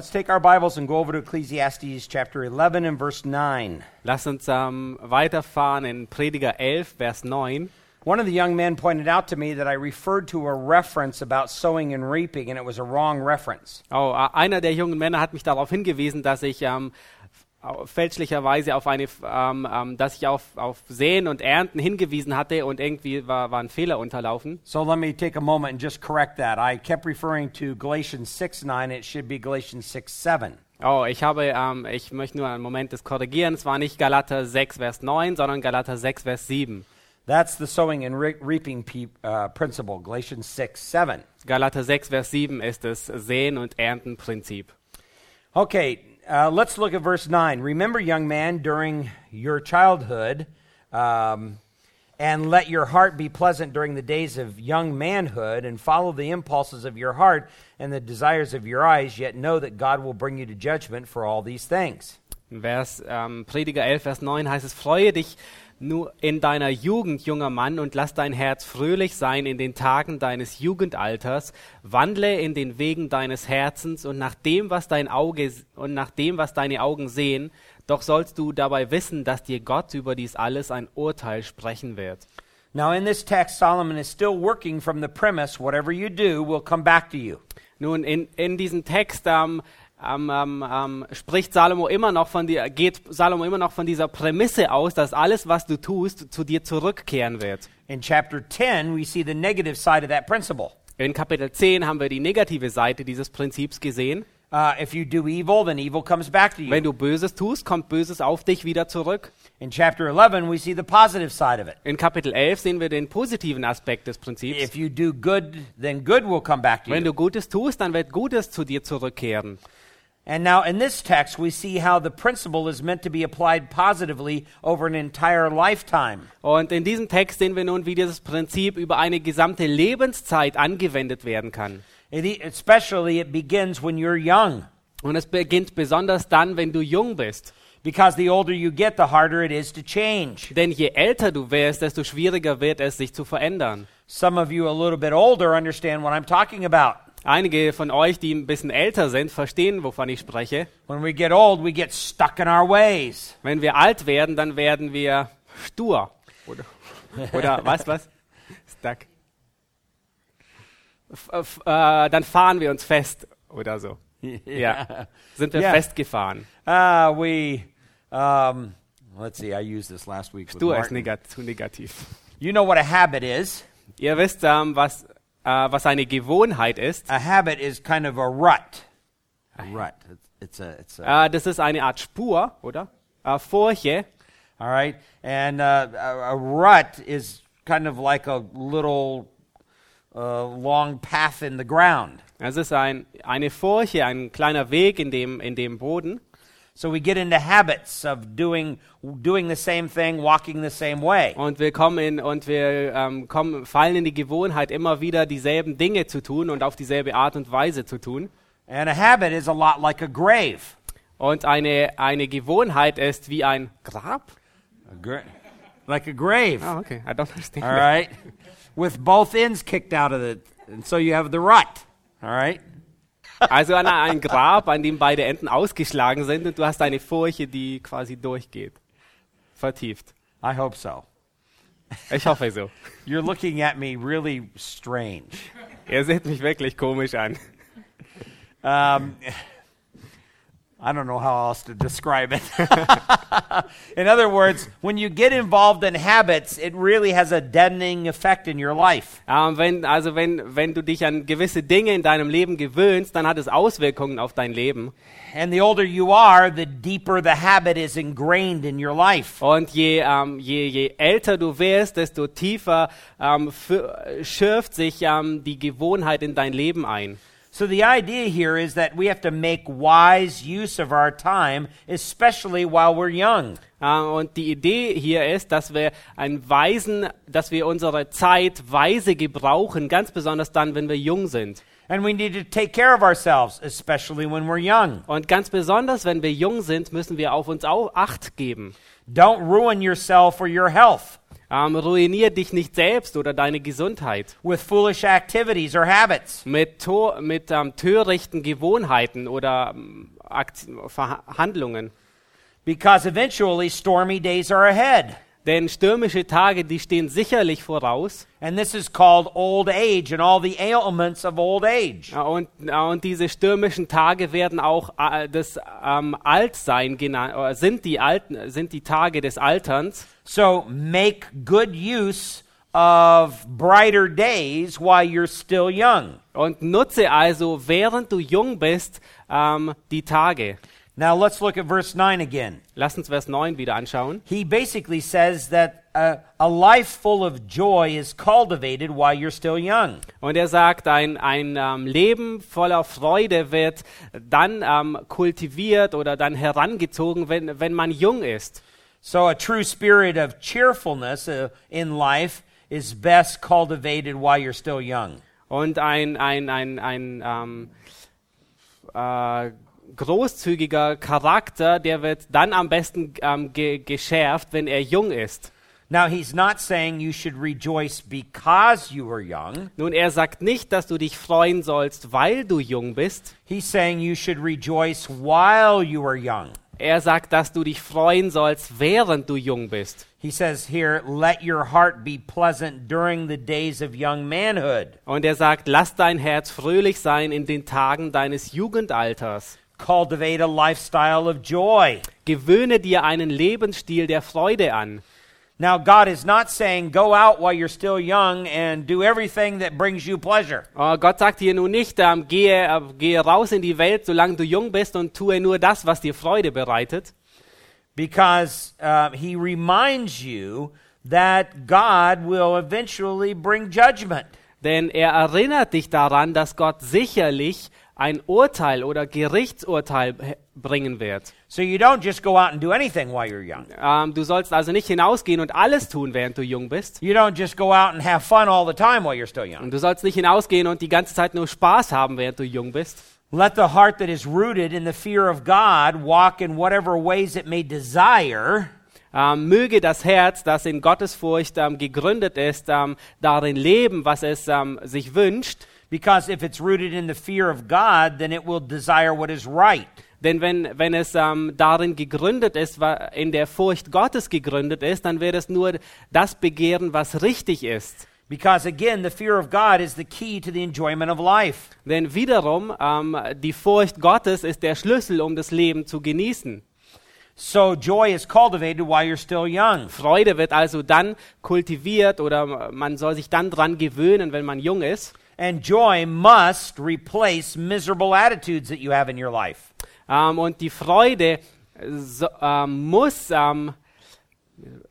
let's take our Bibles and go over to Ecclesiastes chapter 11 and verse 9. Lass uns ähm, weiterfahren in Prediger 11, Vers 9. One of the young men pointed out to me that I referred to a reference about sowing and reaping, and it was a wrong reference. Oh, einer der jungen Männer hat mich darauf hingewiesen, dass ich ähm, fälschlicherweise auf eine, ähm, ähm, dass ich auf, auf Säen und Ernten hingewiesen hatte und irgendwie war, war ein Fehler unterlaufen. So let me take a moment and just correct that. I kept referring to Galatians 6 9, it should be Galatians 6 7. Oh, ich habe, ähm, ich möchte nur einen Moment des Korrigieren. Es war nicht Galater 6, Vers 9, sondern Galater 6, Vers 7. That's the sowing and re- reaping uh, principle, Galatians 6 7. Galater 6, Vers 7 ist das Säen- und Erntenprinzip. Okay, uh, let's look at verse 9. Remember, young man, during your childhood, um, and let your heart be pleasant during the days of young manhood, and follow the impulses of your heart and the desires of your eyes, yet know that God will bring you to judgment for all these things. Vers, ähm, Prediger 11, Vers 9 heißt es, freue dich nur in deiner Jugend, junger Mann, und lass dein Herz fröhlich sein in den Tagen deines Jugendalters, wandle in den Wegen deines Herzens und nach dem, was dein Auge und nach dem, was deine Augen sehen, doch sollst du dabei wissen, dass dir Gott über dies alles ein Urteil sprechen wird. Now, in this text, Solomon is still working from the premise whatever you do will come back to you. Nun, in, in diesem Text ähm, ähm, ähm, ähm, spricht Salomo immer noch von die, geht Salomo immer noch von dieser Prämisse aus, dass alles, was du tust, zu dir zurückkehren wird. In chapter 10, we see the negative side of that principle. In Kapitel 10 haben wir die negative Seite dieses Prinzips gesehen. Uh, if you do evil, then evil comes back to you. Wenn du Böses tust, kommt Böses auf dich wieder zurück. In chapter 11, we see the positive side of it. In Kapitel 11 sehen wir den positiven Aspekt des Prinzips. If you do good, then good will come back to Wenn you. du Gutes tust, dann wird Gutes zu dir zurückkehren. And now in this text, we see how the principle is meant to be applied positively over an entire lifetime. Und in diesem Text sehen wir nun, wie dieses Prinzip über eine gesamte Lebenszeit angewendet werden kann. It, e- especially, it begins when you're young. Und es beginnt besonders dann, wenn du jung bist. Because the older you get, the harder it is to change. Denn je älter du wirst, desto schwieriger wird es, sich zu verändern. Some of you a little bit older understand what I'm talking about. Einige von euch, die ein bisschen älter sind, verstehen, wovon ich spreche. When we get old, we get stuck in our ways. Wenn wir alt werden, dann werden wir stur. Oder, oder was, was? Stuck. F äh, dann fahren wir uns fest oder so. Ja. Sind wir Yeah. festgefahren. Uh, we, um, let's see, I used this last week. Stur ist negat zu negativ. You know what a habit is? Ihr wisst, ähm, was, äh, was eine Gewohnheit ist. A habit is kind of a rut. A rut. It's, it's a, it's a, Äh, das ist eine Art Spur, oder? Äh, Furche. all right. And uh, a, a rut is kind of like a little uh, long path in the ground. Es ist ein, eine Furche, ein kleiner Weg in dem, in dem Boden. So we get into habits of doing doing the same thing, walking the same way. Und wir kommen in, und wir ähm, kommen, fallen in die Gewohnheit, immer wieder dieselben Dinge zu tun und auf dieselbe Art und Weise zu tun. And a habit is a lot like a grave. Und eine, eine Gewohnheit ist wie ein Grab. A gra- like a grave. Ah, okay. I don't understand. All right. With both ends kicked out of it. And so you have the rut. All right. Also ein, ein Grab, an dem beide Enden ausgeschlagen sind und du hast eine Furche, die quasi durchgeht. Vertieft. I hope so. Ich hoffe so. You're looking at me really strange. Ihr seht mich wirklich komisch an. Um, I don't know how else to describe it. in other words, when you get involved in habits, it really has a deadening effect in your life. Ähm, wenn, also wenn, wenn du dich an gewisse Dinge in deinem Leben gewöhnst, dann hat es Auswirkungen auf dein Leben. And the older you are, the deeper the habit is ingrained in your life. Und je, ähm, je, je älter du wirst, desto tiefer ähm, fü- schürft sich ähm, die Gewohnheit in dein Leben ein. So the idea here is that we have to make wise use of our time, especially while we're young. Äh, und die Idee hier ist, dass wir einen weisen, dass wir unsere Zeit weise gebrauchen, ganz besonders dann, wenn wir jung sind. And we need to take care of ourselves, especially when we're young. Und ganz besonders, wenn wir jung sind, müssen wir auf uns auch Acht geben. Don't ruin yourself or your health. Ähm, ruinier dich nicht selbst oder deine Gesundheit with foolish activities or habits. mit, mit ähm, törichten Gewohnheiten oder ähm, Verhandlungen. Because eventually stormy days are ahead. Denn stürmische Tage, die stehen sicherlich voraus. And this is called old age and all the ailments of old age. Und, und diese stürmischen Tage werden auch äh, das ähm, Altsein genannt, oder sind die, alten, sind die Tage des Alterns. So make good use of brighter days while you're still young. Und nutze also, während du jung bist, ähm, die Tage. Now let's look at verse 9 again. Lass uns Vers 9 wieder anschauen. He basically says that a, a life full of joy is cultivated while you're still young. Und er sagt, ein, ein ähm, Leben voller Freude wird dann ähm, kultiviert oder dann herangezogen, wenn, wenn man jung ist. So a true spirit of cheerfulness uh, in life is best cultivated while you're still young. Und ein, ein, ein, ein ähm, äh, großzügiger Charakter, der wird dann am besten ähm, ge geschärft, wenn er jung ist. Now, he's not saying you should rejoice because you are young. Nun, er sagt nicht, dass du dich freuen sollst, weil du jung bist. He's saying you should rejoice while you are young. Er sagt, dass du dich freuen sollst, während du jung bist. He says here, let your heart be pleasant during the days of young manhood. Und er sagt, lass dein Herz fröhlich sein in den Tagen deines Jugendalters. Cultivate a lifestyle of joy. Gewöhne dir einen Lebensstil der Freude an. Now, God is not saying go out while you're still young and do everything that brings you pleasure. Oh, Gott sagt dir nun nicht, ähm, gehe, äh, gehe raus in die Welt, solange du jung bist und tue nur das, was dir Freude bereitet. because uh, he reminds you that God will eventually bring judgment. Denn er erinnert dich daran, dass Gott sicherlich ein Urteil oder Gerichtsurteil bringen wird. So you don't just go out and do anything while you're young. Ähm, du sollst also nicht hinausgehen und alles tun, während du jung bist. You don't just go out and have fun all the time while you're still young. Und du sollst nicht hinausgehen und die ganze Zeit nur Spaß haben, während du jung bist. Let the heart that is rooted in the fear of God walk in whatever ways it may desire, Ähm, möge das Herz, das in Gottesfurcht ähm, gegründet ist, darin leben, was es sich wünscht. Because if it's rooted in the fear of God, then it will desire what is right. Denn wenn, wenn es ähm, darin gegründet ist, in der Furcht Gottes gegründet ist, dann wird es nur das begehren, was richtig ist. Because again, the fear of God is the key to the enjoyment of life. Denn wiederum, ähm, die Furcht Gottes ist der Schlüssel, um das Leben zu genießen. So joy is cultivated while you're still young. Freude wird also dann kultiviert oder man soll sich dann dran gewöhnen, wenn man jung ist. And joy must replace miserable attitudes that you have in your life. Ähm, und die Freude so, ähm, muss ähm,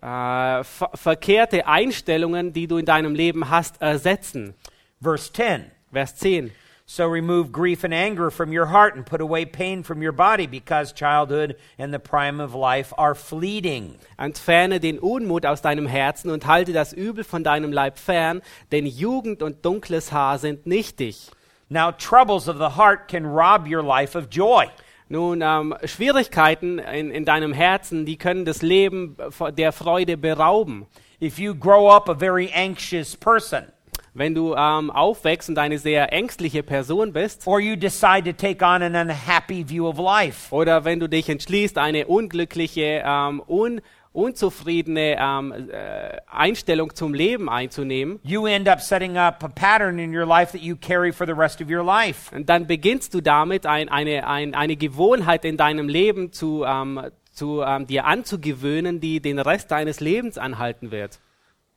äh, ver verkehrte Einstellungen, die du in deinem Leben hast, ersetzen. Verse 10 Vers 10. So remove grief and anger from your heart and put away pain from your body because childhood and the prime of life are fleeting. Entferne den Unmut aus deinem Herzen und halte das Übel von deinem Leib fern, denn Jugend und dunkles Haar sind nichtig. Now, troubles of the heart can rob your life of joy. Nun, ähm, Schwierigkeiten in, in deinem Herzen, die können das Leben der Freude berauben. If you grow up a very anxious person, Wenn du ähm, aufwächst und eine sehr ängstliche Person bist, or you decide to take on an unhappy view of life, oder wenn du dich entschließt, eine unglückliche, ähm, un, unzufriedene ähm, äh, Einstellung zum Leben einzunehmen, you end up setting up a pattern in your life that you carry for the rest of your life. Und dann beginnst du damit, ein, eine, ein, eine Gewohnheit in deinem Leben zu, ähm, zu ähm, dir anzugewöhnen, die den Rest deines Lebens anhalten wird.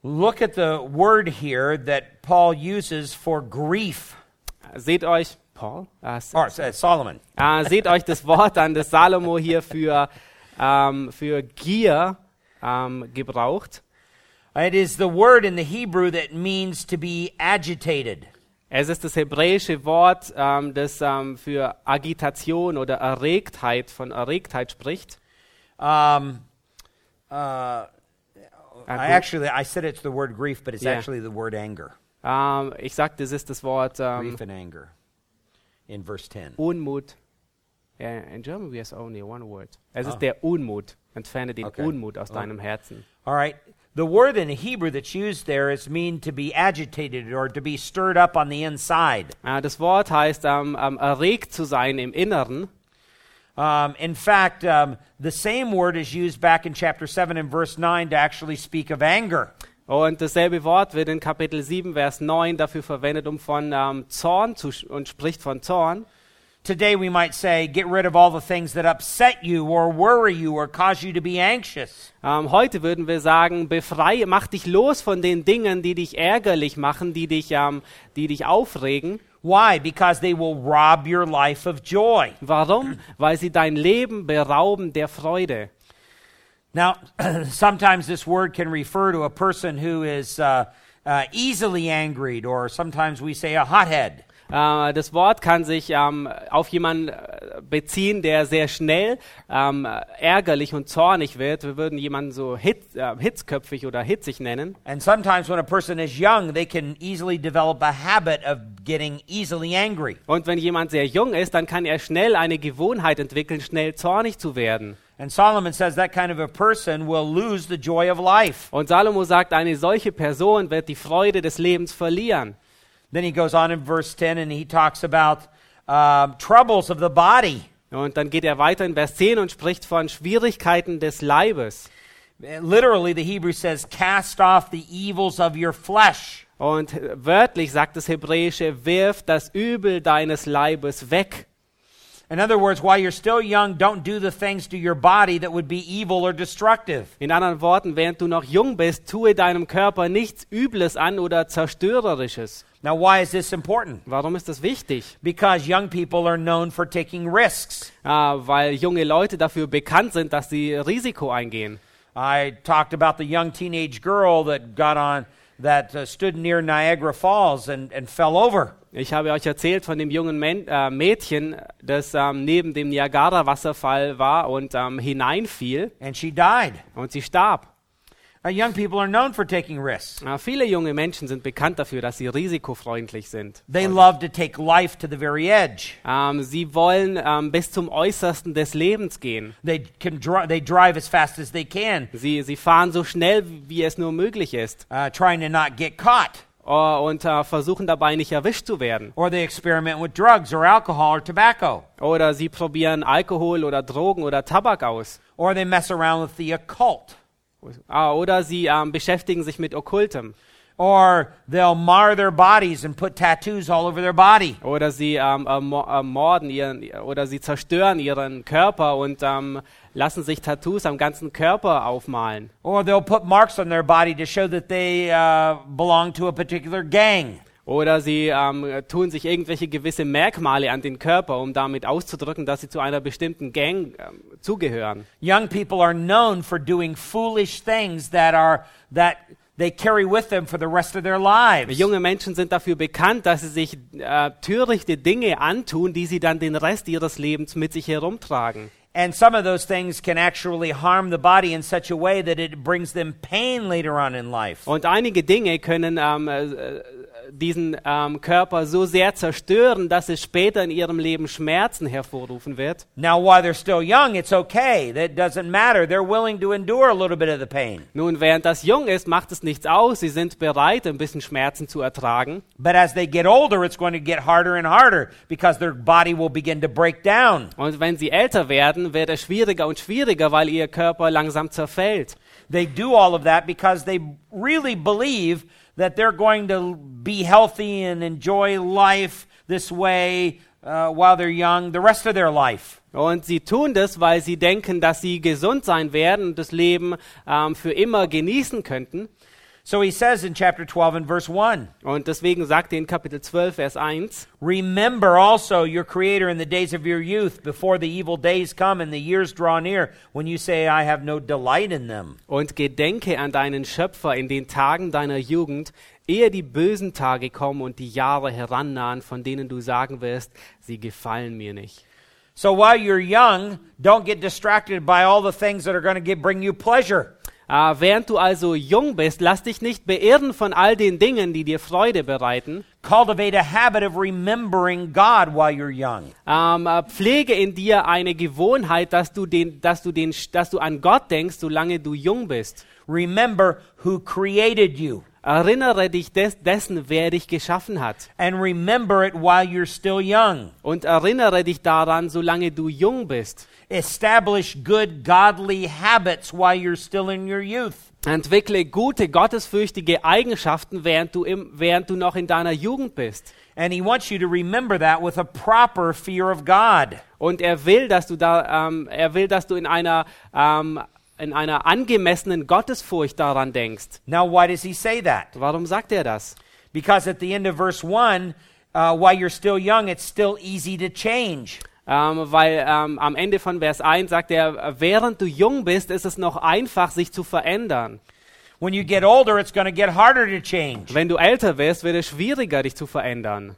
Look at the word here that Paul uses for grief. Seht euch, Paul, s- Or uh, Solomon. äh, seht euch das Wort an, das Salomo hier für, ähm, für Gier ähm, gebraucht. It is the word in the Hebrew that means to be agitated. Es ist das hebräische Wort, ähm, das für Agitation oder Erregtheit, von Erregtheit spricht. Um, uh, I actually, I said it's the word grief, but it's Yeah. actually the word anger. Um, ähm, ich sagte, es ist das Wort ähm, um, Grief and anger in verse 10. Unmut. Yeah, in German we have only one word. Es Ah. ist der Unmut. Entferne den Okay. Unmut aus Oh. deinem Herzen. All right. The word in Hebrew that's used there is mean to be agitated or to be stirred up on the inside. Äh, das Wort heißt ähm, ähm, erregt zu sein im Inneren. Um, in fact, um, the same word is used back in chapter 7 and verse 9 to actually speak of anger. Und dasselbe Wort wird in Kapitel 7, Vers 9 dafür verwendet, um von ähm, Zorn zu und spricht von Zorn. Today we might say, get rid of all the things that upset you or worry you or cause you to be anxious. Ähm, heute würden wir sagen, befreie, mach dich los von den Dingen, die dich ärgerlich machen, die dich, ähm, die dich aufregen. Why? Because they will rob your life of joy. Warum? Weil sie dein Leben berauben der Freude. Now, sometimes this word can refer to a person who is uh, uh, easily angered, or sometimes we say a hothead. Äh, das Wort kann sich ähm, auf jemanden äh, beziehen, der sehr schnell ähm, ärgerlich und zornig wird. Wir würden jemanden so hit, äh, hitzköpfig oder hitzig nennen. And sometimes when a person is young, they can easily develop a habit of getting easily angry. Und wenn jemand sehr jung ist, dann kann er schnell eine Gewohnheit entwickeln, schnell zornig zu werden. And Solomon says that kind of a person will lose the joy of life. Und Salomo sagt, eine solche Person wird die Freude des Lebens verlieren. Then he goes on in verse 10 and he talks about um, troubles of the body. Und dann geht er weiter in Vers 10 und spricht von Schwierigkeiten des Leibes. Literally, the Hebrew says, cast off the evils of your flesh. Und wörtlich sagt das Hebräische, wirf das Übel deines Leibes weg. In other words, while you're still young, don't do the things to your body that would be evil or destructive. In anderen Worten, während du noch jung bist, tue deinem Körper nichts Übles an oder Zerstörerisches. Now, why is this important? Warum ist das wichtig? Because young people are known for taking risks. Ah, weil junge Leute dafür bekannt sind, dass sie Risiko eingehen. I talked about the young teenage girl that got on, that uh, stood near Niagara Falls and, and fell over. Ich habe euch erzählt von dem jungen Men äh, Mädchen, das ähm, neben dem Niagara-Wasserfall war und ähm, hineinfiel And she died. und sie starb. Uh, young people are known for taking risks. Äh, viele junge Menschen sind bekannt dafür, dass sie risikofreundlich sind. They love to take life to the very edge. Ähm, sie wollen ähm, bis zum Äußersten des Lebens gehen. They can dri- they drive as fast as they can, Sie, sie fahren so schnell, wie es nur möglich ist uh, trying to not get caught. äh, und äh, versuchen dabei nicht erwischt zu werden. Or they experiment with drugs or alcohol or tobacco. Oder sie probieren Alkohol oder Drogen oder Tabak aus. Or they mess around with the occult. Ah, oder sie ähm, beschäftigen sich mit Okkultem. Or they'll mar their bodies and put tattoos all over their body. Oder sie ähm, ermo- ermorden ihren, oder sie zerstören ihren Körper und ähm, lassen sich Tattoos am ganzen Körper aufmalen. Or they'll put marks on their body to show that they uh, belong to a particular gang. Oder sie ähm, tun sich irgendwelche gewisse Merkmale an den Körper, um damit auszudrücken, dass sie zu einer bestimmten Gang ähm, zugehören. Young people are known for doing foolish things that are that they carry with them for the rest of their lives. Junge Menschen sind dafür bekannt, dass sie sich äh, törichte Dinge antun, die sie dann den Rest ihres Lebens mit sich herumtragen. And some of those things can actually harm the body in such a way that it brings them pain later on in life. Und einige Dinge können ähm, äh, diesen ähm, Körper so sehr zerstören, dass es später in ihrem Leben Schmerzen hervorrufen wird. Now, while they're still young, it's okay. That doesn't matter. They're willing to endure a little bit of the pain. Nun, während das jung ist, macht es nichts aus. Sie sind bereit, ein bisschen Schmerzen zu ertragen. But as they get older, it's going to get harder and harder because their body will begin to break down. Und wenn sie älter werden, wird es schwieriger und schwieriger, weil ihr Körper langsam zerfällt. They do all of that because they really believe that they're going to be healthy and enjoy life this way uh, while they're young the rest of their life. Und sie tun das, weil sie denken, dass sie gesund sein werden und das Leben ähm, für immer genießen könnten. So he says in chapter 12 and verse 1 Und deswegen sagt er in Kapitel 12, Vers 1, Remember also your Creator in the days of your youth, before the evil days come and the years draw near, when you say, I have no delight in them. und gedenke an deinen Schöpfer in den Tagen deiner Jugend, ehe die bösen Tage kommen und die Jahre herannahen, von denen du sagen wirst, sie gefallen mir nicht. So while you're young, don't get distracted by all the things that are going to bring you pleasure. Äh, während du also jung bist, lass dich nicht beirren von all den Dingen, die dir Freude bereiten. Cultivate a habit of remembering God while you're young. Ähm, äh, pflege in dir eine Gewohnheit, dass du, den, dass, du den, dass du an Gott denkst, solange du jung bist. Remember who created you. Erinnere dich des, dessen, wer dich geschaffen hat. And remember it while you're still young. Und erinnere dich daran, solange du jung bist. Establish good, godly habits while you're still in your youth. Entwickle gute, gottesfürchtige Eigenschaften, während du, im, während du noch in deiner Jugend bist. And he wants you to remember that with a proper fear of God. Und er will, dass du da, ähm, er will, dass du in einer, ähm, in einer angemessenen Gottesfurcht daran denkst. Now, why does he say that? Warum sagt er das? Because at the end of verse 1, uh, while you're still young, it's still easy to change. Ähm, weil ähm, am Ende von Vers 1 sagt er, während du jung bist, ist es noch einfach, sich zu verändern. When you get older, it's going to get harder to change. Wenn du älter wirst, wird es schwieriger, dich zu verändern.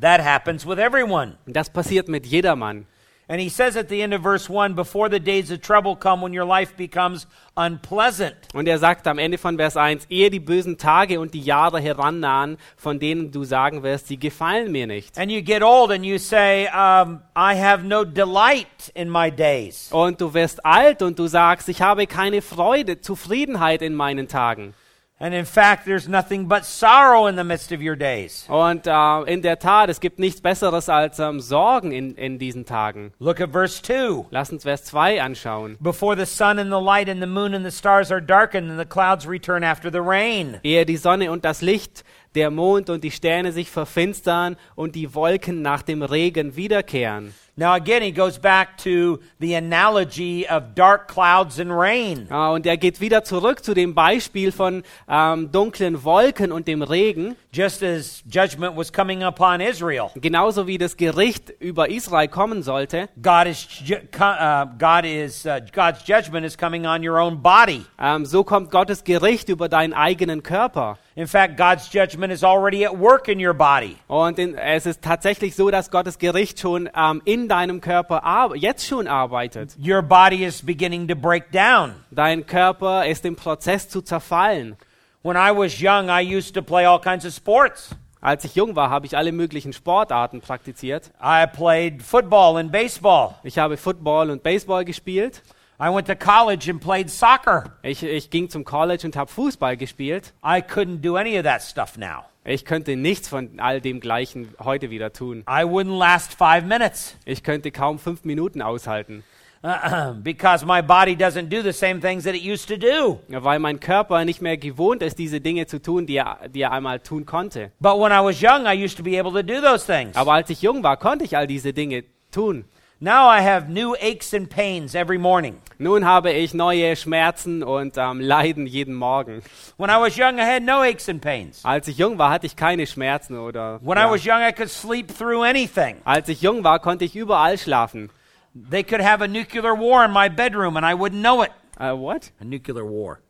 That happens with everyone. Das passiert mit jedermann. And he says at the end of verse 1 before the days of trouble come when your life becomes unpleasant. Und er sagt am Ende von Vers 1, ehe die bösen Tage und die Jahre herannahen, von denen du sagen wirst, sie gefallen mir nicht. And you get old and you say, um, I have no delight in my days. Und du wirst alt und du sagst, ich habe keine Freude, Zufriedenheit in meinen Tagen. And in fact, there's nothing but sorrow in the midst of your days. Und äh, in der Tat, es gibt nichts Besseres als ähm, Sorgen in, in diesen Tagen. Look at verse 2. Lass uns Vers 2 anschauen. Before the sun and the light and the moon and the stars are darkened and the clouds return after the rain. Ehe die Sonne und das Licht, der Mond und die Sterne sich verfinstern und die Wolken nach dem Regen wiederkehren. Now, again, he goes back to the analogy of dark clouds and rain. Ah, und er geht wieder zurück zu dem Beispiel von ähm, dunklen Wolken und dem Regen. Just as judgment was coming upon Israel, Genauso wie das Gericht über Israel kommen sollte, God is, uh, God is, uh, God's judgment is coming on your own body. ähm, so kommt Gottes Gericht über deinen eigenen Körper. In fact, God's judgment is already at work in your body. Und in, es ist tatsächlich so, dass Gottes Gericht schon ähm, in deinem Körper jetzt schon arbeitet. Your body is beginning to break down. Dein Körper ist im Prozess zu zerfallen. When I was young, I used to play all kinds of sports. Als ich jung war, habe ich alle möglichen Sportarten praktiziert. I played football and baseball. Ich habe Football und Baseball gespielt. I went to college and played soccer. Ich, ich ging zum College und habe Fußball gespielt. I couldn't do any of that stuff now. Ich könnte nichts von all dem Gleichen heute wieder tun. I wouldn't last five minutes Ich könnte kaum fünf Minuten aushalten, because my body doesn't do the same things that it used to do. weil mein Körper nicht mehr gewohnt ist, diese Dinge zu tun, die er, die er einmal tun konnte. But when I was young, I used to be able to do those things. Aber als ich jung war, konnte ich all diese Dinge tun. Now I have new aches and pains every morning. Nun habe ich neue Schmerzen und ähm, Leiden jeden Morgen. When I was young, I had no aches and pains. Als ich jung war, hatte ich keine Schmerzen oder. When I ja. was young, I could sleep through anything. Als ich jung war, konnte ich überall schlafen. They could have a nuclear war in my bedroom and I wouldn't know it. Äh, what? A nuclear war.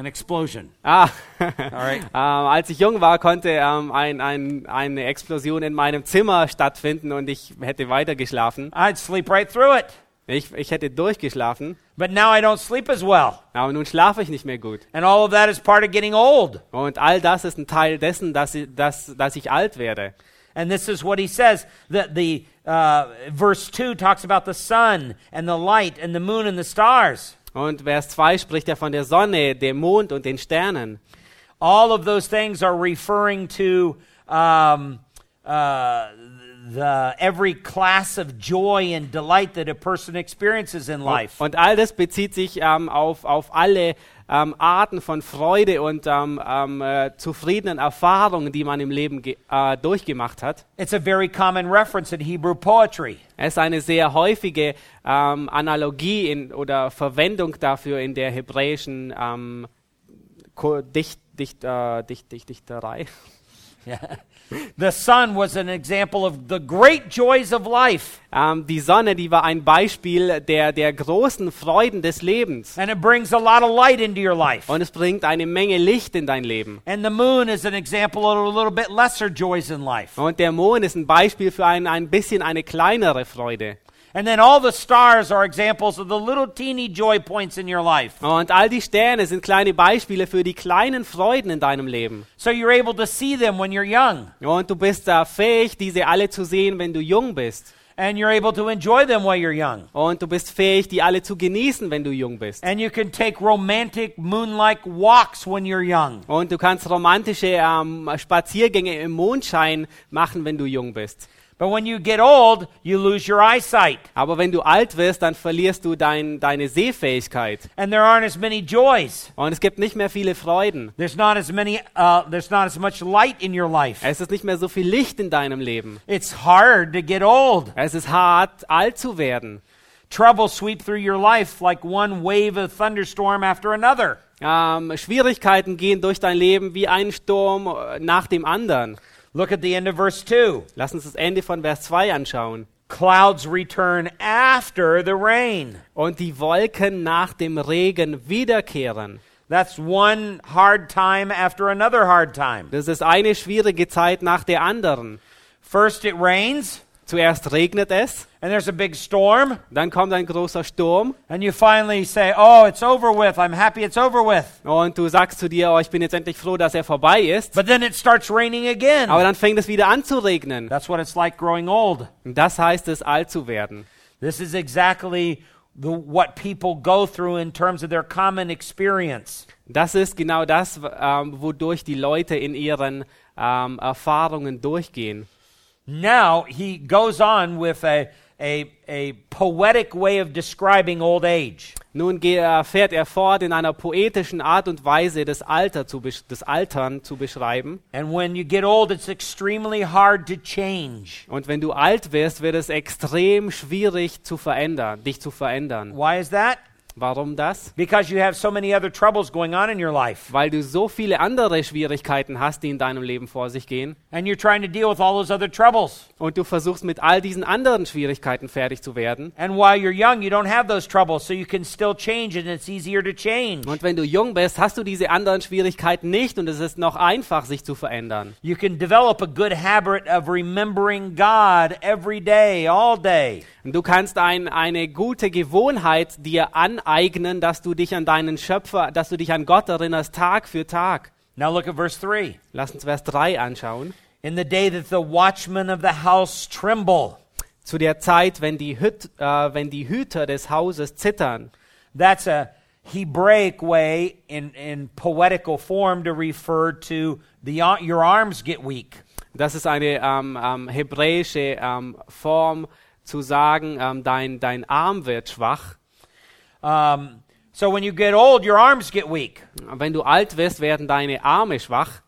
An explosion. Ah, right. ähm, als ich jung war, konnte ähm, ein, ein, eine Explosion in meinem Zimmer stattfinden und ich hätte weiter geschlafen. I'd sleep right through it. Ich, ich hätte durchgeschlafen, But now I don't sleep as well. aber nun schlafe ich nicht mehr gut. And all of that is part of getting old. Und all das ist ein Teil dessen, dass ich, dass, dass ich alt werde. And this is what he says that the uh, verse 2 talks about the sun and the light and the moon and the stars. Und Vers 2 spricht ja von der Sonne, dem Mond und den Sternen. All of those things are referring to um, uh, the every class of joy and delight that a person experiences in life. Und all das bezieht sich ähm, auf, auf alle ähm, Arten von Freude und ähm, ähm, äh, zufriedenen Erfahrungen, die man im Leben äh, durchgemacht hat. It's a very common reference in Hebrew poetry. Es ist eine sehr häufige ähm, Analogie in, oder Verwendung dafür in der hebräischen ähm, Dicht, Dicht, äh, Dicht, Dicht, Dichterei. The sun was an example of the great joys of life, Ähm, die Sonne, die war ein Beispiel der, der großen Freuden des Lebens. and it brings a lot of light into your life. Und es bringt eine Menge Licht in dein Leben. And the moon is an example of a little bit lesser joys in life. Und der Mond ist ein Beispiel für ein, ein bisschen eine kleinere Freude. And then all the stars are examples of the little teeny joy points in your life. Und all die Sterne sind kleine Beispiele für die kleinen Freuden in deinem Leben. So you're able to see them when you're young. Und du bist da fähig, diese alle zu sehen, wenn du jung bist. And you're able to enjoy them while you're young. Und du bist fähig, die alle zu genießen, wenn du jung bist. And you can take romantic moon-like walks when you're young. Und du kannst romantische ähm, Spaziergänge im Mondschein machen, wenn du jung bist. But when you get old, you lose your eyesight. Aber wenn du alt wirst, dann verlierst du dein, deine Sehfähigkeit. And there aren't as many joys. Und es gibt nicht mehr viele Freuden. There's not as many uh, there's not as much light in your life. Es ist nicht mehr so viel Licht in deinem Leben. It's hard to get old. Es ist hart, alt zu werden. Trouble sweep through your life like one wave of thunderstorm after another. Ähm, Schwierigkeiten gehen durch dein Leben wie ein Sturm äh, nach dem anderen. Look at the end of verse 2. Lass uns das Ende von Vers 2 anschauen. Clouds return after the rain. Und die Wolken nach dem Regen wiederkehren. That's one hard time after another hard time. Das ist eine schwierige Zeit nach der anderen. First it rains, Zuerst regnet es, and there's a big storm, dann kommt ein großer Sturm and you finally say, "Oh, it's over with. I'm happy it's over with." und du sagst zu dir, oh, ich bin jetzt endlich froh, dass er vorbei ist. But then it starts raining again. Aber dann fängt es wieder an zu regnen. That's what it's like growing old. Und das heißt es, alt zu werden. This is exactly the, what people go through in terms of their common experience. Das ist genau das, ähm, wodurch die Leute in ihren ähm, Erfahrungen durchgehen. Now he goes on with a, a, a poetic way of describing old age. Nun äh, fährt er fort, in einer poetischen Art und Weise das, Alter zu das Altern zu beschreiben. And when you get old, it's extremely hard to change. Und wenn du alt wirst, wird es extrem schwierig zu verändern, dich zu verändern. Why is that? Warum das? Because you have so many other troubles going on in your life. Weil du so viele andere Schwierigkeiten hast, die in deinem Leben vor sich gehen. And you're trying to deal with all those other troubles. Und du versuchst mit all diesen anderen Schwierigkeiten fertig zu werden. And while you're young, you don't have those troubles, so you can still change and it's easier to change. Und wenn du jung bist, hast du diese anderen Schwierigkeiten nicht und es ist noch einfach, sich zu verändern. You can develop a good habit of remembering God every day, all day. Und du kannst ein, eine gute Gewohnheit dir aneignen, dass du dich an deinen Schöpfer, dass du dich an Gott erinnerst, Tag für Tag. Now look at verse 3. Lass uns Vers 3 anschauen. In the day that the watchmen of the house tremble. Zu der Zeit, wenn die, Hüt, äh, wenn die Hüter des Hauses zittern. That's a Hebraic way in, in poetical form to refer to the, your arms get weak. Das ist eine ähm, ähm, hebräische ähm, Form zu sagen, ähm, dein, dein Arm wird schwach. Um, so when you get old, your arms get weak. Wenn du alt wirst, werden deine Arme schwach.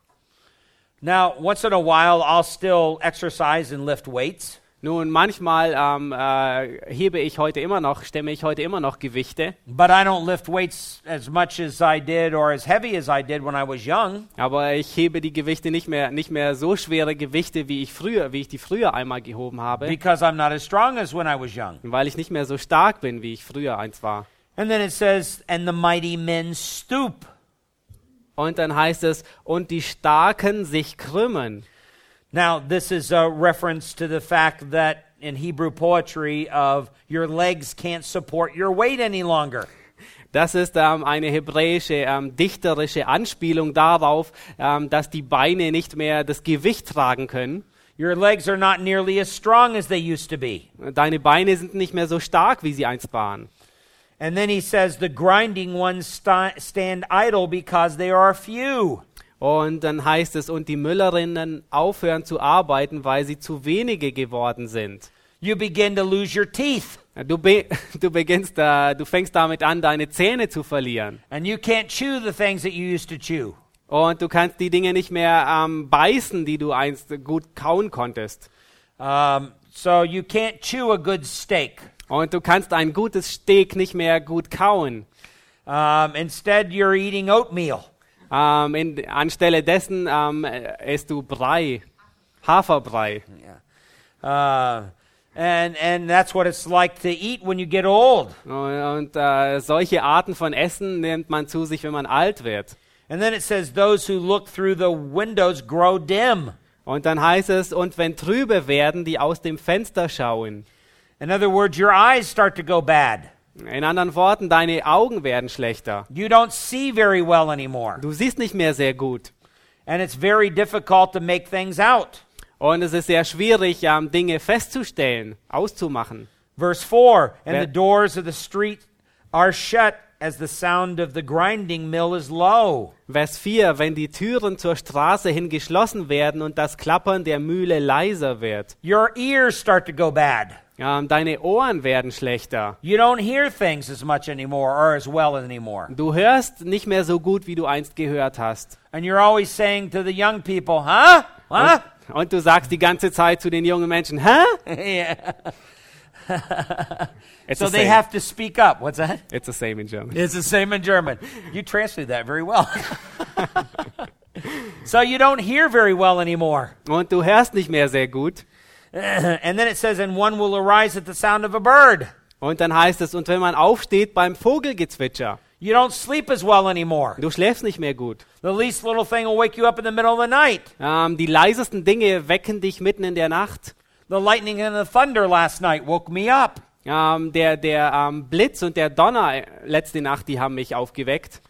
Now, once in a while, I'll still exercise and lift weights. Nun, manchmal ähm, äh, hebe ich heute immer noch, stemme ich heute immer noch Gewichte, But I don't lift weights as much as I did or as heavy as I did when I was young aber ich hebe die Gewichte nicht mehr, nicht mehr so schwere Gewichte, wie ich früher, wie ich die früher einmal gehoben habe, because I'm not as strong as when I was young. weil ich nicht mehr so stark bin, wie ich früher eins war. And then it says, and the mighty men stoop. Und dann heißt es, und die Starken sich krümmen. Now, this is a reference to the fact that in Hebrew poetry of your legs can't support your weight any longer. Das ist ähm, eine hebräische ähm, dichterische Anspielung darauf, ähm, dass die Beine nicht mehr das Gewicht tragen können. Your legs are not nearly as strong as they used to be. Deine Beine sind nicht mehr so stark, wie sie einst waren. And then he says, the grinding ones sta- stand idle because they are few. Und dann heißt es, und die Müllerinnen aufhören zu arbeiten, weil sie zu wenige geworden sind. You begin to lose your teeth, Du, be du beginnst, äh, du fängst damit an, deine Zähne zu verlieren. and you can't chew the things that you used to chew. Und du kannst die Dinge nicht mehr ähm, beißen, die du einst gut kauen konntest. Um, so you can't chew a good steak. Und du kannst ein gutes Steak nicht mehr gut kauen. Um, instead, you're eating oatmeal. Ähm, in, anstelle dessen äh, isst du Brei, Haferbrei. Uh, and, and that's what it's like to eat when you get old. Und, und äh, solche Arten von Essen nimmt man zu sich, wenn man alt wird. And then it says, Those who look through the windows grow dim. Und dann heißt es, und wenn trübe werden, die aus dem Fenster schauen. In other words, your eyes start to go bad. In anderen Worten, deine Augen werden schlechter. You don't see very well anymore. Du siehst nicht mehr sehr gut. And it's very difficult to make things out. Und es ist sehr schwierig, ähm, Dinge festzustellen, auszumachen. Verse 4 And the doors of the street are shut as the sound of the grinding mill is low. Vers 4, wenn die Türen zur Straße hin geschlossen werden und das Klappern der Mühle leiser wird. Your ears start to go bad. Ähm, deine Ohren werden schlechter. You don't hear things as much anymore or as well anymore. Du hörst nicht mehr so gut, wie du einst gehört hast. And you're always saying to the young people, huh? Huh? Und du sagst die ganze Zeit zu den jungen Menschen, hä? yeah. So the they same. have to speak up. What's that? It's the same in German. It's the same in German. You translate that very well. so you don't hear very well anymore. Und du hörst nicht mehr sehr gut. and then it says, and one will arise at the sound of a bird. Und dann heißt es, und wenn man aufsteht beim Vogelgezwitscher, You don't sleep as well anymore. du schläfst nicht mehr gut. The least little thing will wake you up in the middle of the night. Ähm, die leisesten Dinge wecken dich mitten in der Nacht. The lightning and the thunder last night woke me up. Ähm, der der ähm, Blitz und der Donner äh, letzte Nacht, die haben mich aufgeweckt.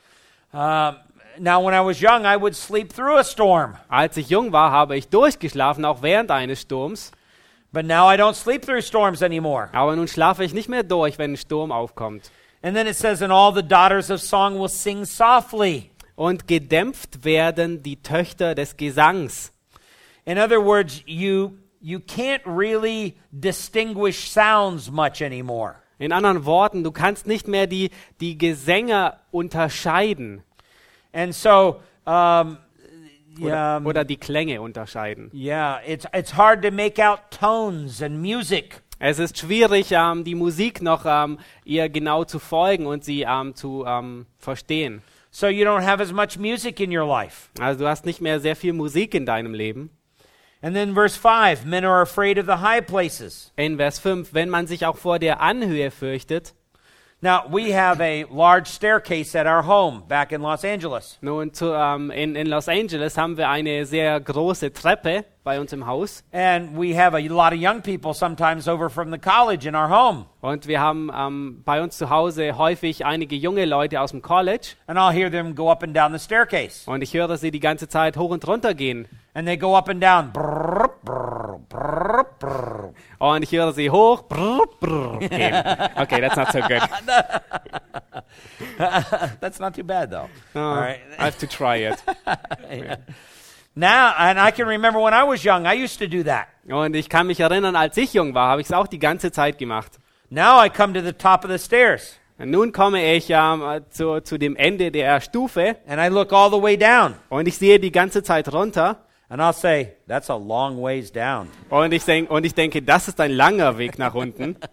Um, now, when I was young, I would sleep through a storm. Als ich jung war, habe ich durchgeschlafen, auch während eines Sturms. But now I don't sleep through storms anymore. Aber nun schlafe ich nicht mehr durch, wenn ein Sturm aufkommt. And then it says, and all the daughters of song will sing softly. Und gedämpft werden die Töchter des Gesangs. In other words, you you can't really distinguish sounds much anymore. In anderen Worten, du kannst nicht mehr die, die Gesänge unterscheiden And so, um, oder, yeah, um, oder die Klänge unterscheiden. yeah, it's it's hard to make out tones and music. Es ist schwierig, ähm, die Musik noch ähm, ihr genau zu folgen und sie ähm, zu ähm, verstehen. So you don't have as much music in your life. Also du hast nicht mehr sehr viel Musik in deinem Leben. And then verse 5, men are afraid of the high places. In Vers 5, wenn man sich auch vor der Anhöhe fürchtet. Now, we have a large staircase at our home back in Los Angeles. Nun, zu, ähm, in, in Los Angeles haben wir eine sehr große Treppe bei uns im Haus. And we have a lot of young people sometimes over from the college in our home. Und wir haben ähm, bei uns zu Hause häufig einige junge Leute aus dem College. And I'll hear them go up and down the staircase. Und ich höre sie die ganze Zeit hoch und runter gehen. And they go up and down. Brrr, brrr, brrr, brrr. Und ich höre sie hoch. Brrr, gehen. Okay, that's not so good. That's not too bad, though. No, right. I have to try it. Now, and I can remember when I was young, I used to do that. Und ich kann mich erinnern, als ich jung war, habe ich es auch die ganze Zeit gemacht. Now I come to the top of the stairs Und nun komme ich ähm, zu, zu dem Ende der Stufe and I look all the way down. und ich sehe die ganze Zeit runter. And I'll say, that's a long ways down. Und ich, denk, und ich denke, das ist ein langer Weg nach unten.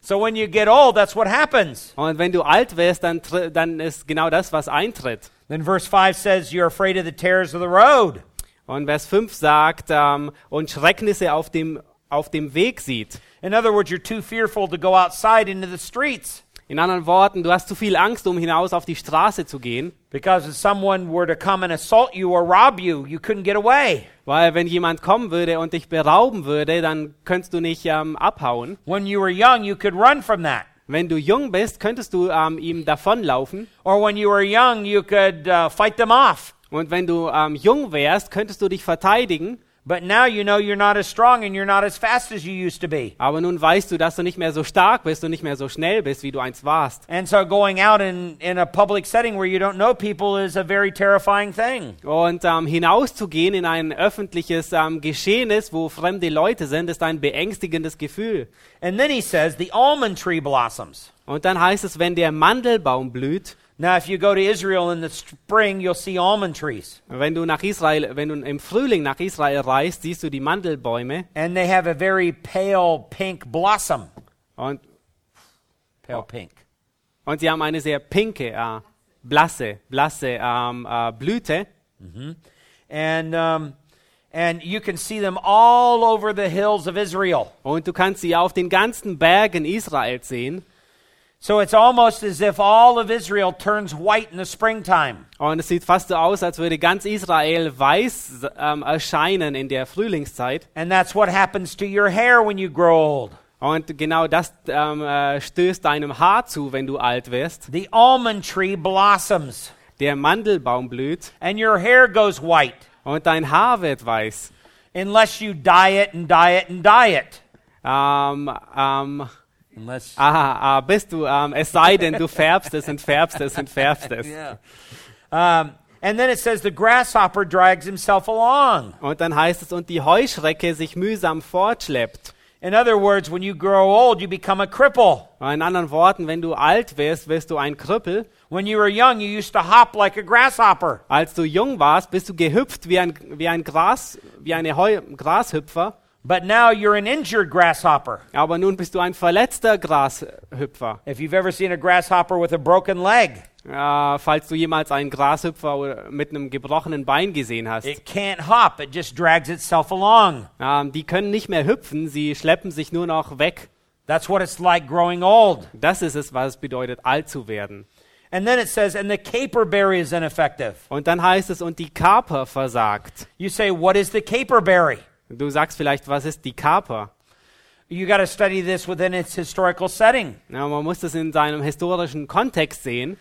So when you get old, that's what happens. Und wenn du alt wirst, dann, dann ist genau das, was eintritt. Then verse 5 says, You're afraid of the terrors of the road. Und Vers 5 sagt, ähm, und Schrecknisse auf dem, auf dem Weg sieht. In other words, you're too fearful to go outside into the streets. In anderen Worten, du hast zu viel Angst, um hinaus auf die Straße zu gehen. Because if someone were to come and assault you or rob you, you couldn't get away. Weil wenn jemand kommen würde und dich berauben würde, dann könntest du nicht ähm, abhauen. When you were young, you could run from that. Wenn du jung bist, könntest du ähm, ihm davonlaufen. Or when you were young, you could uh, fight them off. Und wenn du ähm, jung wärst, könntest du dich verteidigen. But now you know you're not as strong and you're not as fast as you used to be. Aber nun weißt du, dass du nicht mehr so stark bist und nicht mehr so schnell bist, wie du einst warst. And so going out in, in a public setting where you don't know people is a very terrifying thing. Und ähm, hinauszugehen in ein öffentliches ähm, Geschehnis, wo fremde Leute sind, ist ein beängstigendes Gefühl. And then he says, the almond tree blossoms. Und dann heißt es, wenn der Mandelbaum blüht, Now, if you go to Israel in the spring, you'll see almond trees. wenn du nach Israel, wenn du im Frühling nach Israel reist, siehst du die Mandelbäume And they have a very pale pink blossom. und, Pale pink. und sie haben eine sehr pinke, äh, blasse, blasse ähm, äh, Blüte. And, um, and you can see them all over the hills of Israel. Und du kannst sie auf den ganzen Bergen Israels sehen. So it's almost as if all of Israel turns white in the springtime. Und es sieht fast so aus, als würde ganz Israel weiß ähm, erscheinen in der Frühlingszeit. And that's what happens to your hair when you grow old. Und genau das ähm, äh, stößt deinem Haar zu, wenn du alt wirst. The almond tree blossoms, Der Mandelbaum blüht and your hair goes white, und dein Haar wird weiß. unless you dye it and dye it and dye it. Ähm, ähm, Unless. Aha, ah, bist du, ähm, es sei denn, du färbst es und färbst es und färbst es. Yeah. Um, and then it says the grasshopper drags himself along. Und dann heißt es, und die Heuschrecke sich mühsam fortschleppt. In other words, when you grow old, you become a cripple. In anderen Worten, wenn du alt wirst, wirst du ein Krüppel. When you were young, you used to hop like a grasshopper. Als du jung warst, bist du gehüpft wie ein, wie ein Gras, wie eine Heu, Grashüpfer. But now you're an injured grasshopper. Aber nun bist du ein verletzter Grashüpfer. If you've ever seen a grasshopper with a broken leg, Äh, falls du jemals einen Grashüpfer mit einem gebrochenen Bein gesehen hast. it can't hop, it just drags itself along. Ähm, die können nicht mehr hüpfen, sie schleppen sich nur noch weg. That's what it's like growing old. Das ist es, was es bedeutet, alt zu werden. And then it says, and the caperberry is ineffective. Und dann heißt es, und die Kaper versagt. You say, what is the caperberry? Du sagst vielleicht, was ist die Kaper? You got to study this within its historical setting. Ja, man muss das in seinem historischen Kontext sehen.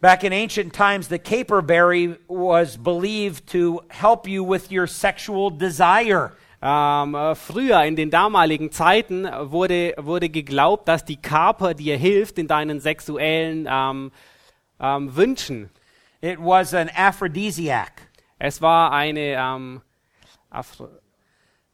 Back in ancient times, the caperberry was believed to help you with your sexual desire. Ähm, äh, früher, in den damaligen Zeiten, wurde, wurde geglaubt, dass die Kaper dir hilft in deinen sexuellen ähm, ähm, Wünschen. It was an aphrodisiac. Es war eine ähm, Afro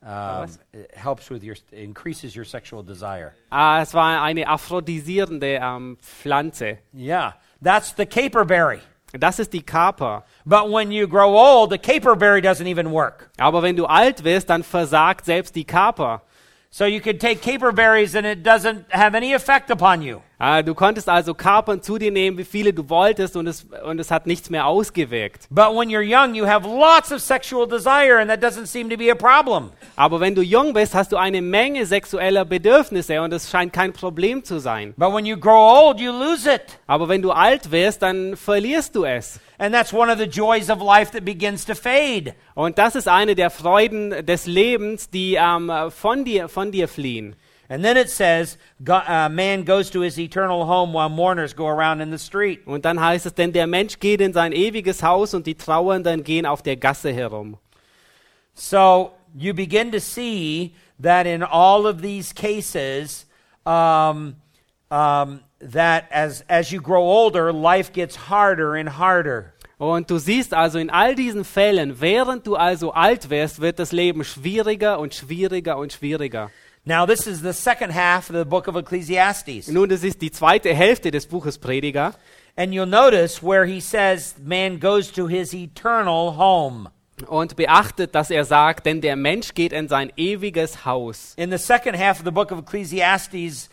Um, helps with your, increases your sexual desire. ah, es war eine aphrodisierende ähm, Pflanze. Yeah, that's the caperberry. Das ist die Kaper. But when you grow old, the caperberry doesn't even work. Aber wenn du alt wirst, dann versagt selbst die Kaper. So you could take caperberries and it doesn't have any effect upon you. Ah, du konntest also Kapern zu dir nehmen, wie viele du wolltest, und es, und es hat nichts mehr ausgewirkt. But when you're young, you have lots of sexual desire and that doesn't seem to be a problem. Aber wenn du jung bist, hast du eine Menge sexueller Bedürfnisse und es scheint kein Problem zu sein. But when you grow old, you lose it. Aber wenn du alt wirst, dann verlierst du es. And that's one of the joys of life that begins to fade. Und das ist eine der Freuden des Lebens, die ähm, von, dir, von dir fliehen. And then it says, go, uh, man goes to his eternal home while mourners go around in the street. Und dann heißt es, denn der Mensch geht in sein ewiges Haus und die Trauernden gehen auf der Gasse herum. So you begin to see that in all of these cases, um, um, that as, as you grow older, life gets harder and harder. Und du siehst also in all diesen Fällen, während du also alt wirst, wird das Leben schwieriger und schwieriger und schwieriger. Now, this is the second half of the book of Ecclesiastes. Nun, das ist die zweite Hälfte des Buches Prediger. And you'll notice where he says man goes to his eternal home. Und beachtet, dass er sagt, denn der Mensch geht in sein ewiges Haus. In the second half of the book of Ecclesiastes,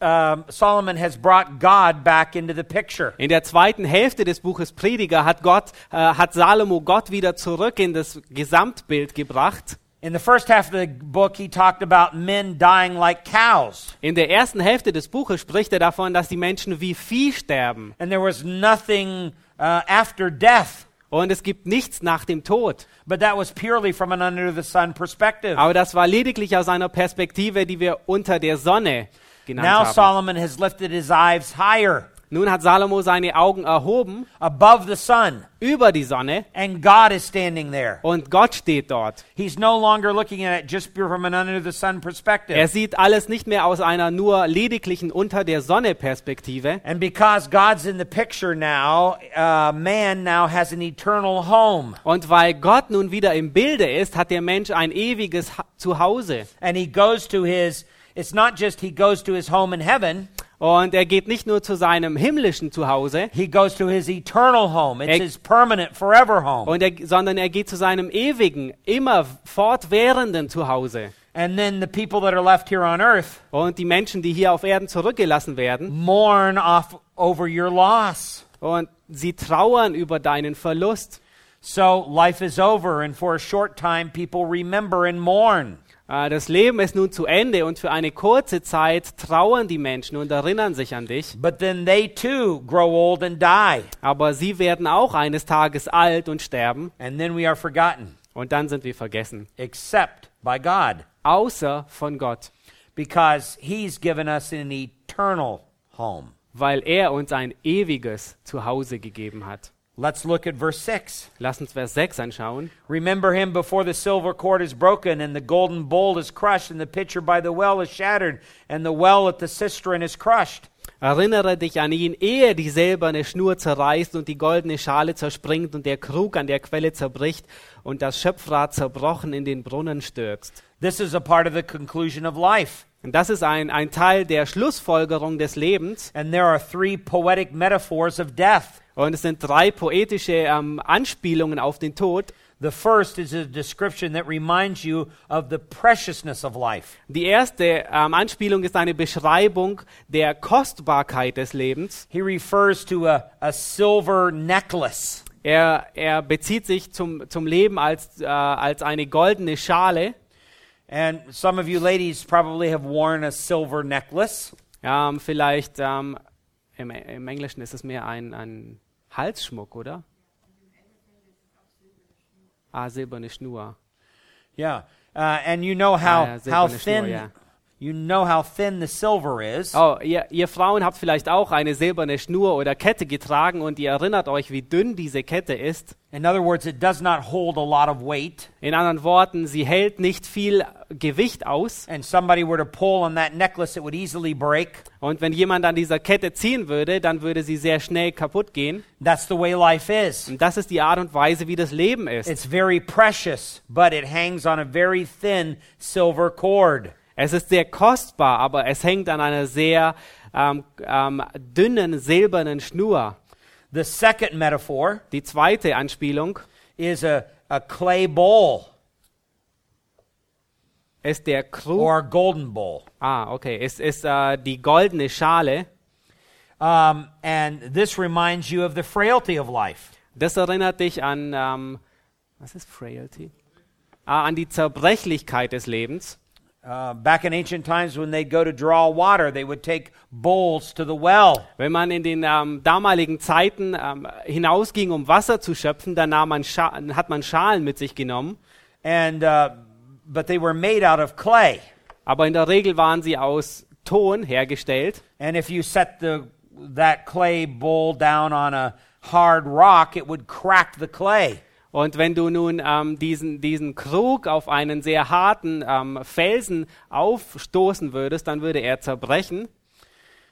um, Solomon has brought God back into the picture. In der zweiten Hälfte des Buches Prediger hat Gott, äh, hat Salomo Gott wieder zurück in das Gesamtbild gebracht. In the first half of the book, he talked about men dying like cows. In der ersten Hälfte des Buches spricht er davon, dass die Menschen wie Vieh sterben. And there was nothing uh, after death. Und es gibt nichts nach dem Tod. But that was purely from an under the sun perspective. Aber das war lediglich aus einer Perspektive, die wir unter der Sonne genannt Now haben. Solomon has lifted his eyes higher Nun hat Salomo seine Augen erhoben above the sun, über die Sonne and God is standing there. und Gott steht dort. He's no longer looking at it just from an under the sun perspective. Er sieht alles nicht mehr aus einer nur lediglichen unter der Sonne Perspektive. And because God's in the picture now, uh, man now has an eternal home. Und weil Gott nun wieder im Bilde ist, hat der Mensch ein ewiges Ha- Zuhause. And he goes to his, it's not just he goes to his home in heaven, Und er geht nicht nur zu seinem himmlischen Zuhause, he goes to his eternal home. It's Ex- his permanent, forever home. und er, sondern er geht zu seinem ewigen, immer fortwährenden Zuhause. And then the people that are left here on earth Und die Menschen, die hier auf Erden zurückgelassen werden, mourn off over your loss. und sie trauern über deinen Verlust. So life is over, and for a short time, people remember and mourn. Äh, Das Leben ist nun zu Ende und für eine kurze Zeit trauern die Menschen und erinnern sich an dich. But then they too grow old and die, Aber sie werden auch eines Tages alt und sterben and then we are forgotten, und dann sind wir vergessen. except by God. Außer von Gott. because he's given us an eternal home. weil er uns ein ewiges Zuhause gegeben hat. Let's look at verse 6. Lass uns Vers 6 anschauen. Remember him before the silver cord is broken, and the golden bowl is crushed, and the pitcher by the well is shattered, and the well at the cistern is crushed. Erinnere dich an ihn, ehe die silberne Schnur zerreißt und die goldene Schale zerspringt und der Krug an der Quelle zerbricht und das Schöpfrad zerbrochen in den Brunnen stürzt. This is a part of the conclusion of life. Und das ist ein, ein Teil der Schlussfolgerung des Lebens. And there are three poetic metaphors of death. Und es sind drei poetische ähm, Anspielungen auf den Tod. The first is a description that reminds you of the preciousness of life. Die erste ähm, Anspielung ist eine Beschreibung der Kostbarkeit des Lebens. He refers to a, a silver necklace. Er, er bezieht sich zum, zum Leben als, äh, als eine goldene Schale. And some of you ladies probably have worn a silver necklace. Ähm, vielleicht ähm, im, im Englischen ist es mehr ein, ein Halsschmuck, oder? Ah, silberne Schnur. Yeah. Uh, and you know how, Ah, ja, how thin Schnur, ja. You know how thin the silver is. Oh, ihr, ihr Frauen habt vielleicht auch eine silberne Schnur oder Kette getragen und ihr erinnert euch, wie dünn diese Kette ist. In other words, it does not hold a lot of weight. In anderen Worten, sie hält nicht viel Gewicht aus. And somebody were to pull on that necklace, it would easily break. Und wenn jemand an dieser Kette ziehen würde, dann würde sie sehr schnell kaputt gehen. That's the way life is. Und das ist die Art und Weise, wie das Leben ist. It's very precious, but it hangs on a very thin silver cord. Es ist sehr kostbar, aber es hängt an einer sehr ähm, ähm, dünnen silbernen Schnur. The second metaphor Die zweite Anspielung is a, a clay bowl ist der Krug. or golden bowl. ah, okay. Es ist äh, die goldene Schale. Um, and this reminds you of the frailty of life. Das erinnert dich an, ähm, was ist Frailty? Ah, an die Zerbrechlichkeit des Lebens. Uh, back in ancient times, when they'd go to draw water, they would take bowls to the well. Wenn man in den ähm, damaligen Zeiten ähm, hinausging, um Wasser zu schöpfen, dann nahm man Scha hat man Schalen mit sich genommen. And, uh, but they were made out of clay. Aber in der Regel waren sie aus Ton hergestellt. And if you set the, that clay bowl down on a hard rock, it would crack the clay. Und wenn du nun ähm, diesen, diesen Krug auf einen sehr harten ähm, Felsen aufstoßen würdest, dann würde er zerbrechen.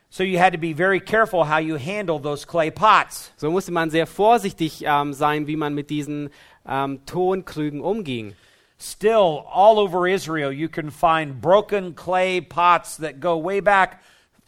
So you had to be very careful how you handle those clay pots. So musste man sehr vorsichtig ähm, sein, wie man mit diesen ähm, Tonkrügen umging. Still, all over Israel, you can find broken clay pots that go way back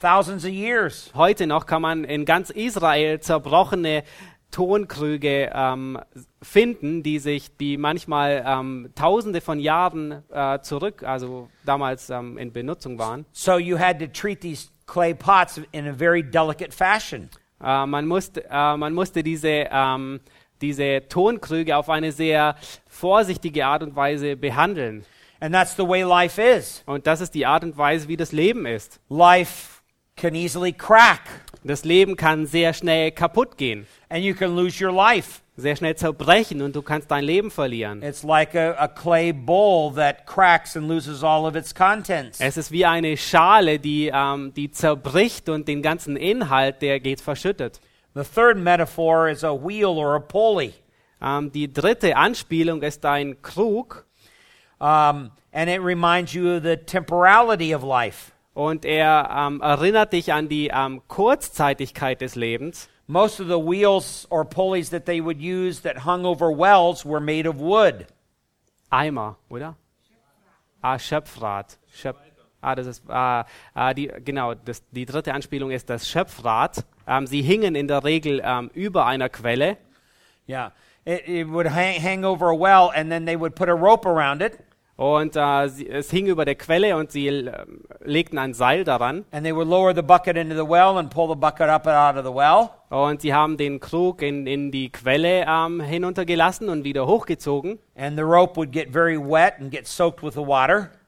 thousands of years. Heute noch kann man in ganz Israel zerbrochene Tonkrüge ähm, finden, die sich, die manchmal ähm, Tausende von Jahren äh, zurück, also damals ähm, in Benutzung waren. So you had to treat these clay pots in a very delicate fashion. Äh, man, musste, äh, man musste diese, ähm, diese Tonkrüge auf eine sehr vorsichtige Art und Weise behandeln. And that's the way life is. Und das ist die Art und Weise, wie das Leben ist. Life can easily crack, Das Leben kann sehr schnell kaputt gehen, and you can lose your life. sehr schnell zerbrechen und du kannst dein Leben verlieren. It's like a, a clay bowl that cracks and loses all of its contents. Es ist wie eine Schale, die, ähm, die zerbricht und den ganzen Inhalt, der geht verschüttet. The third metaphor is a wheel or a pulley. Ähm, die dritte Anspielung ist ein Krug Um, and it reminds you of the temporality of life. Und er ähm, erinnert dich an die ähm, Kurzzeitigkeit des Lebens. Most of the wheels or pulleys that they would use that hung over wells were made of wood. Eimer, oder? Ah, Schöpfrad. Schöp ah, das ist, ah, ah, die, genau, das, die dritte Anspielung ist das Schöpfrad. Ähm, sie hingen in der Regel ähm, über einer Quelle Yeah. It, it would hang, hang over a well, and then they would put a rope around it, und äh, sie, es hing über der Quelle und sie ähm, legten ein Seil daran well well. und sie haben den Krug in, in die Quelle ähm, hinuntergelassen und wieder hochgezogen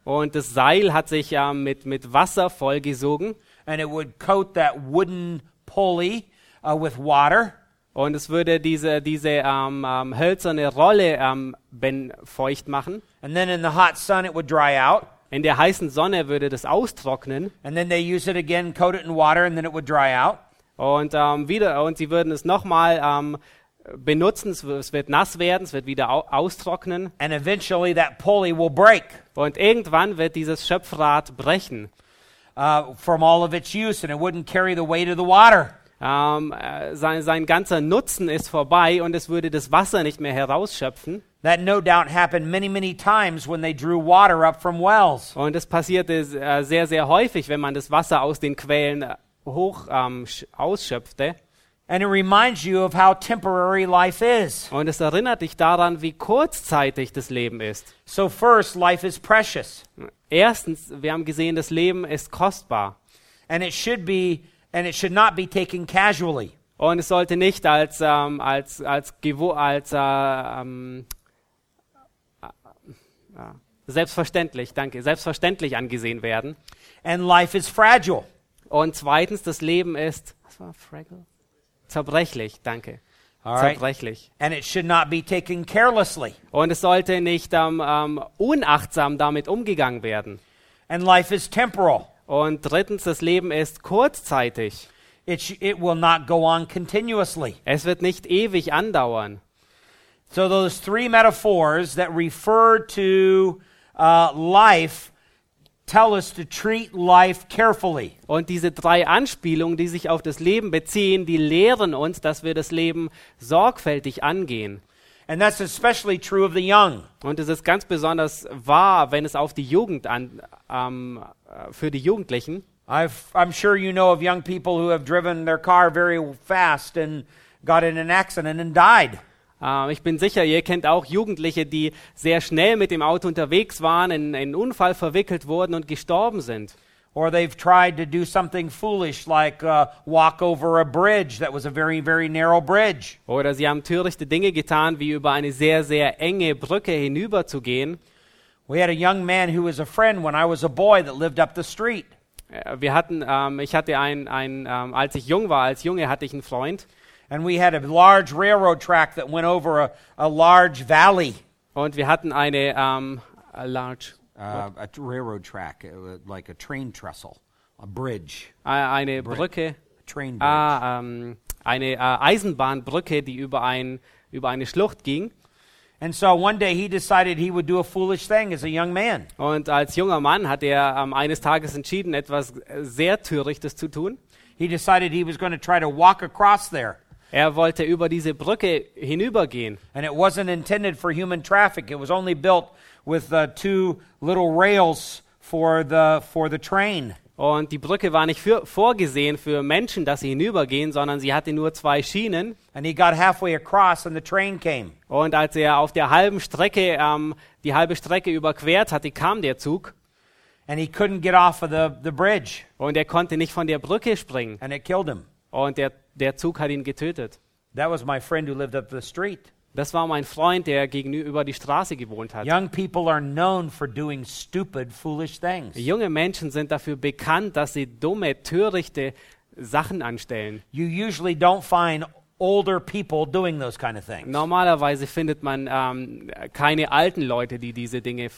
und das Seil hat sich ähm, mit, mit Wasser vollgesogen and it would coat that wooden pulley uh, with water. Und es würde diese, diese ähm, ähm, hölzerne Rolle ähm, ben, feucht machen. And then in the hot sun, it would dry out. In der heißen Sonne würde das austrocknen and then they use it again, coat it in water, and then it would dry out. und ähm, wieder und sie würden es nochmal ähm, benutzen. Es, es wird nass werden, es wird wieder au austrocknen And eventually that pulley will break und irgendwann wird dieses Schöpfrad brechen. uh, from all of its use, and it wouldn't carry the weight of the water. Ähm, äh, sein, sein ganzer Nutzen ist vorbei und es würde das Wasser nicht mehr herausschöpfen. That no doubt happened many, many times when they drew water up from wells. Und es passierte äh, sehr, sehr häufig, wenn man das Wasser aus den Quellen äh, hoch ähm, sch- ausschöpfte. And it reminds you of how temporary life is. Und es erinnert dich daran, wie kurzzeitig das Leben ist. So, first, life is precious, Erstens, wir haben gesehen, das Leben ist kostbar. and it should be, and it should not be taken casually. Und es sollte nicht als, ähm, als, als, gewo als äh, ähm, äh, äh, selbstverständlich, danke, selbstverständlich angesehen werden. And life is fragile. Und zweitens, das Leben ist, was war fragile? Zerbrechlich, danke. Right. Zerbrechlich. And it should not be taken carelessly. Und es sollte nicht ähm, ähm, unachtsam damit umgegangen werden. And life is temporal. Und drittens, das Leben ist kurzzeitig. It, it will not go on continuously. Es wird nicht ewig andauern. So, those three metaphors that refer to uh, life tell us to treat life carefully. Und diese drei Anspielungen, die sich auf das Leben beziehen, die lehren uns, dass wir das Leben sorgfältig angehen. And that's especially true of the young. Und es ist ganz besonders wahr, wenn es auf die Jugend an, ähm, äh, für die Jugendlichen. I've, I'm sure you know of young people who have driven their car very fast and got in an accident and died. Ähm, ich bin sicher, ihr kennt auch Jugendliche, die sehr schnell mit dem Auto unterwegs waren, in einen Unfall verwickelt wurden und gestorben sind. Or they've tried to do something foolish like uh, walk over a bridge that was a very, very narrow bridge. Oder sie haben törichte Dinge getan, wie über eine sehr, sehr enge Brücke hinüberzugehen. We had a young man who was a friend when I was a boy that lived up the street. Äh, Wir hatten, ähm, ich hatte ein, ein ähm, als ich jung war, als Junge hatte ich einen Freund. And we had a large railroad track that went over a, a large valley. Und wir hatten eine ähm, a large, Uh, a railroad track, uh, like a train trestle, a bridge, eine Brücke, a train bridge. ah, ähm, eine äh, Eisenbahnbrücke, die über, ein, über eine Schlucht ging. And so one day he decided he would do a foolish thing as a young man. Und als junger Mann hat er ähm, eines Tages entschieden, etwas äh, sehr Törichtes zu tun. He decided he was going to try to walk across there. Er wollte über diese Brücke hinübergehen. And it wasn't intended for human traffic. It was only built with uh, two little rails for the, for the train. Und die Brücke war nicht für, vorgesehen für Menschen, dass sie hinübergehen, sondern sie hatte nur zwei Schienen. And he got halfway across and the train came. Und als er auf der halben Strecke ähm, die halbe Strecke überquert hatte, kam der Zug And he couldn't get off of the, the bridge. und er konnte nicht von der Brücke springen. And it killed him. Und der, der Zug hat ihn getötet. That was my friend who lived up the street. Das war mein Freund, der gegenüber die Straße gewohnt hat. Young people are known for doing stupid, foolish things. Junge Menschen sind dafür bekannt, dass sie dumme, törichte Sachen anstellen. You usually don't find older people doing those kind of things. Normalerweise findet man ähm, keine alten Leute, die diese Dinge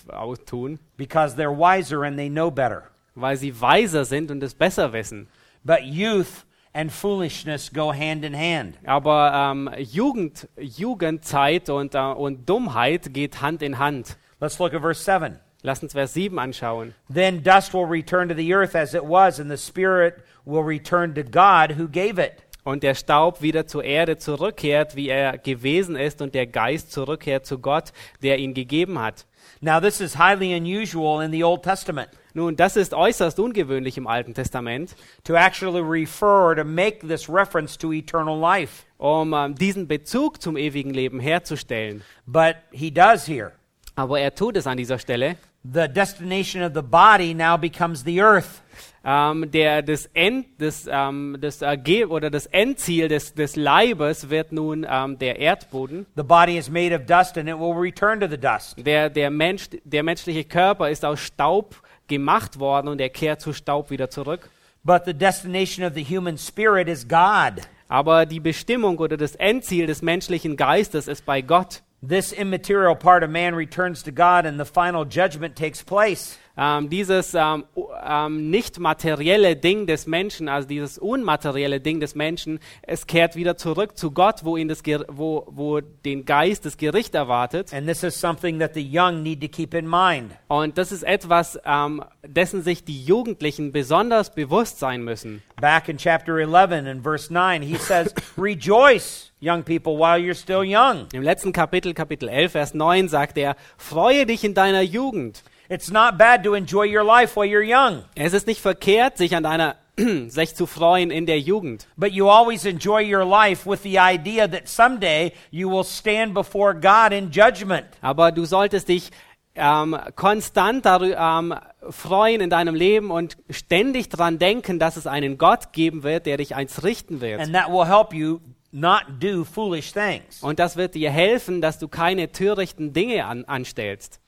tun, because they're wiser and they know better. weil sie weiser sind und es besser wissen. But youth and foolishness go hand in hand. Aber ähm, Jugend, Jugendzeit und, äh, und Dummheit geht Hand in Hand. Let's look at verse 7. Lass uns Vers 7 anschauen. Then dust will return to the earth as it was, and the spirit will return to God who gave it. Und der Staub wieder zur Erde zurückkehrt, wie er gewesen ist, und der Geist zurückkehrt zu Gott, der ihn gegeben hat. Now, this is highly unusual in the Old Testament Nun, das ist äußerst ungewöhnlich im Alten Testament, to actually refer to make this reference to eternal life. um ähm, diesen Bezug zum ewigen Leben herzustellen. But he does here. Aber er tut es an dieser Stelle. The destination of the body now becomes the earth. Ähm, der, das, End, das, ähm, das, Erge oder das Endziel des, des Leibes wird nun ähm, der Erdboden. The body is made of dust and it will return to the dust. Der, der, Mensch, der menschliche Körper ist aus Staub gemacht worden und er kehrt zu Staub wieder zurück. But the destination of the human spirit is God. Aber die Bestimmung oder das Endziel des menschlichen Geistes ist bei Gott. This immaterial part of man returns to God and the final judgment takes place. Ähm, dieses ähm, ähm, nicht materielle Ding des Menschen, also dieses unmaterielle Ding des Menschen, es kehrt wieder zurück zu Gott, wo ihn das, Ger- wo, wo den Geist das Gericht erwartet. And this is something that the young need to keep in mind. Und das ist etwas, ähm, dessen sich die Jugendlichen besonders bewusst sein müssen. Back in chapter 11 and verse 9, he says, Rejoice, young people, while you're still young. Im letzten Kapitel, Kapitel 11, Vers 9, sagt er, freue dich in deiner Jugend. It's not bad to enjoy your life while you're young, Es ist nicht verkehrt, sich an deiner, sich zu freuen in der Jugend. but you always enjoy your life with the idea that someday you will stand before God in judgment. Aber du solltest dich ähm, konstant darü- ähm, freuen in deinem Leben und ständig dran denken, dass es einen Gott geben wird, der dich eins richten wird. And that will help you not do foolish things. Und das wird dir helfen, dass du keine törichten Dinge an, anstellst.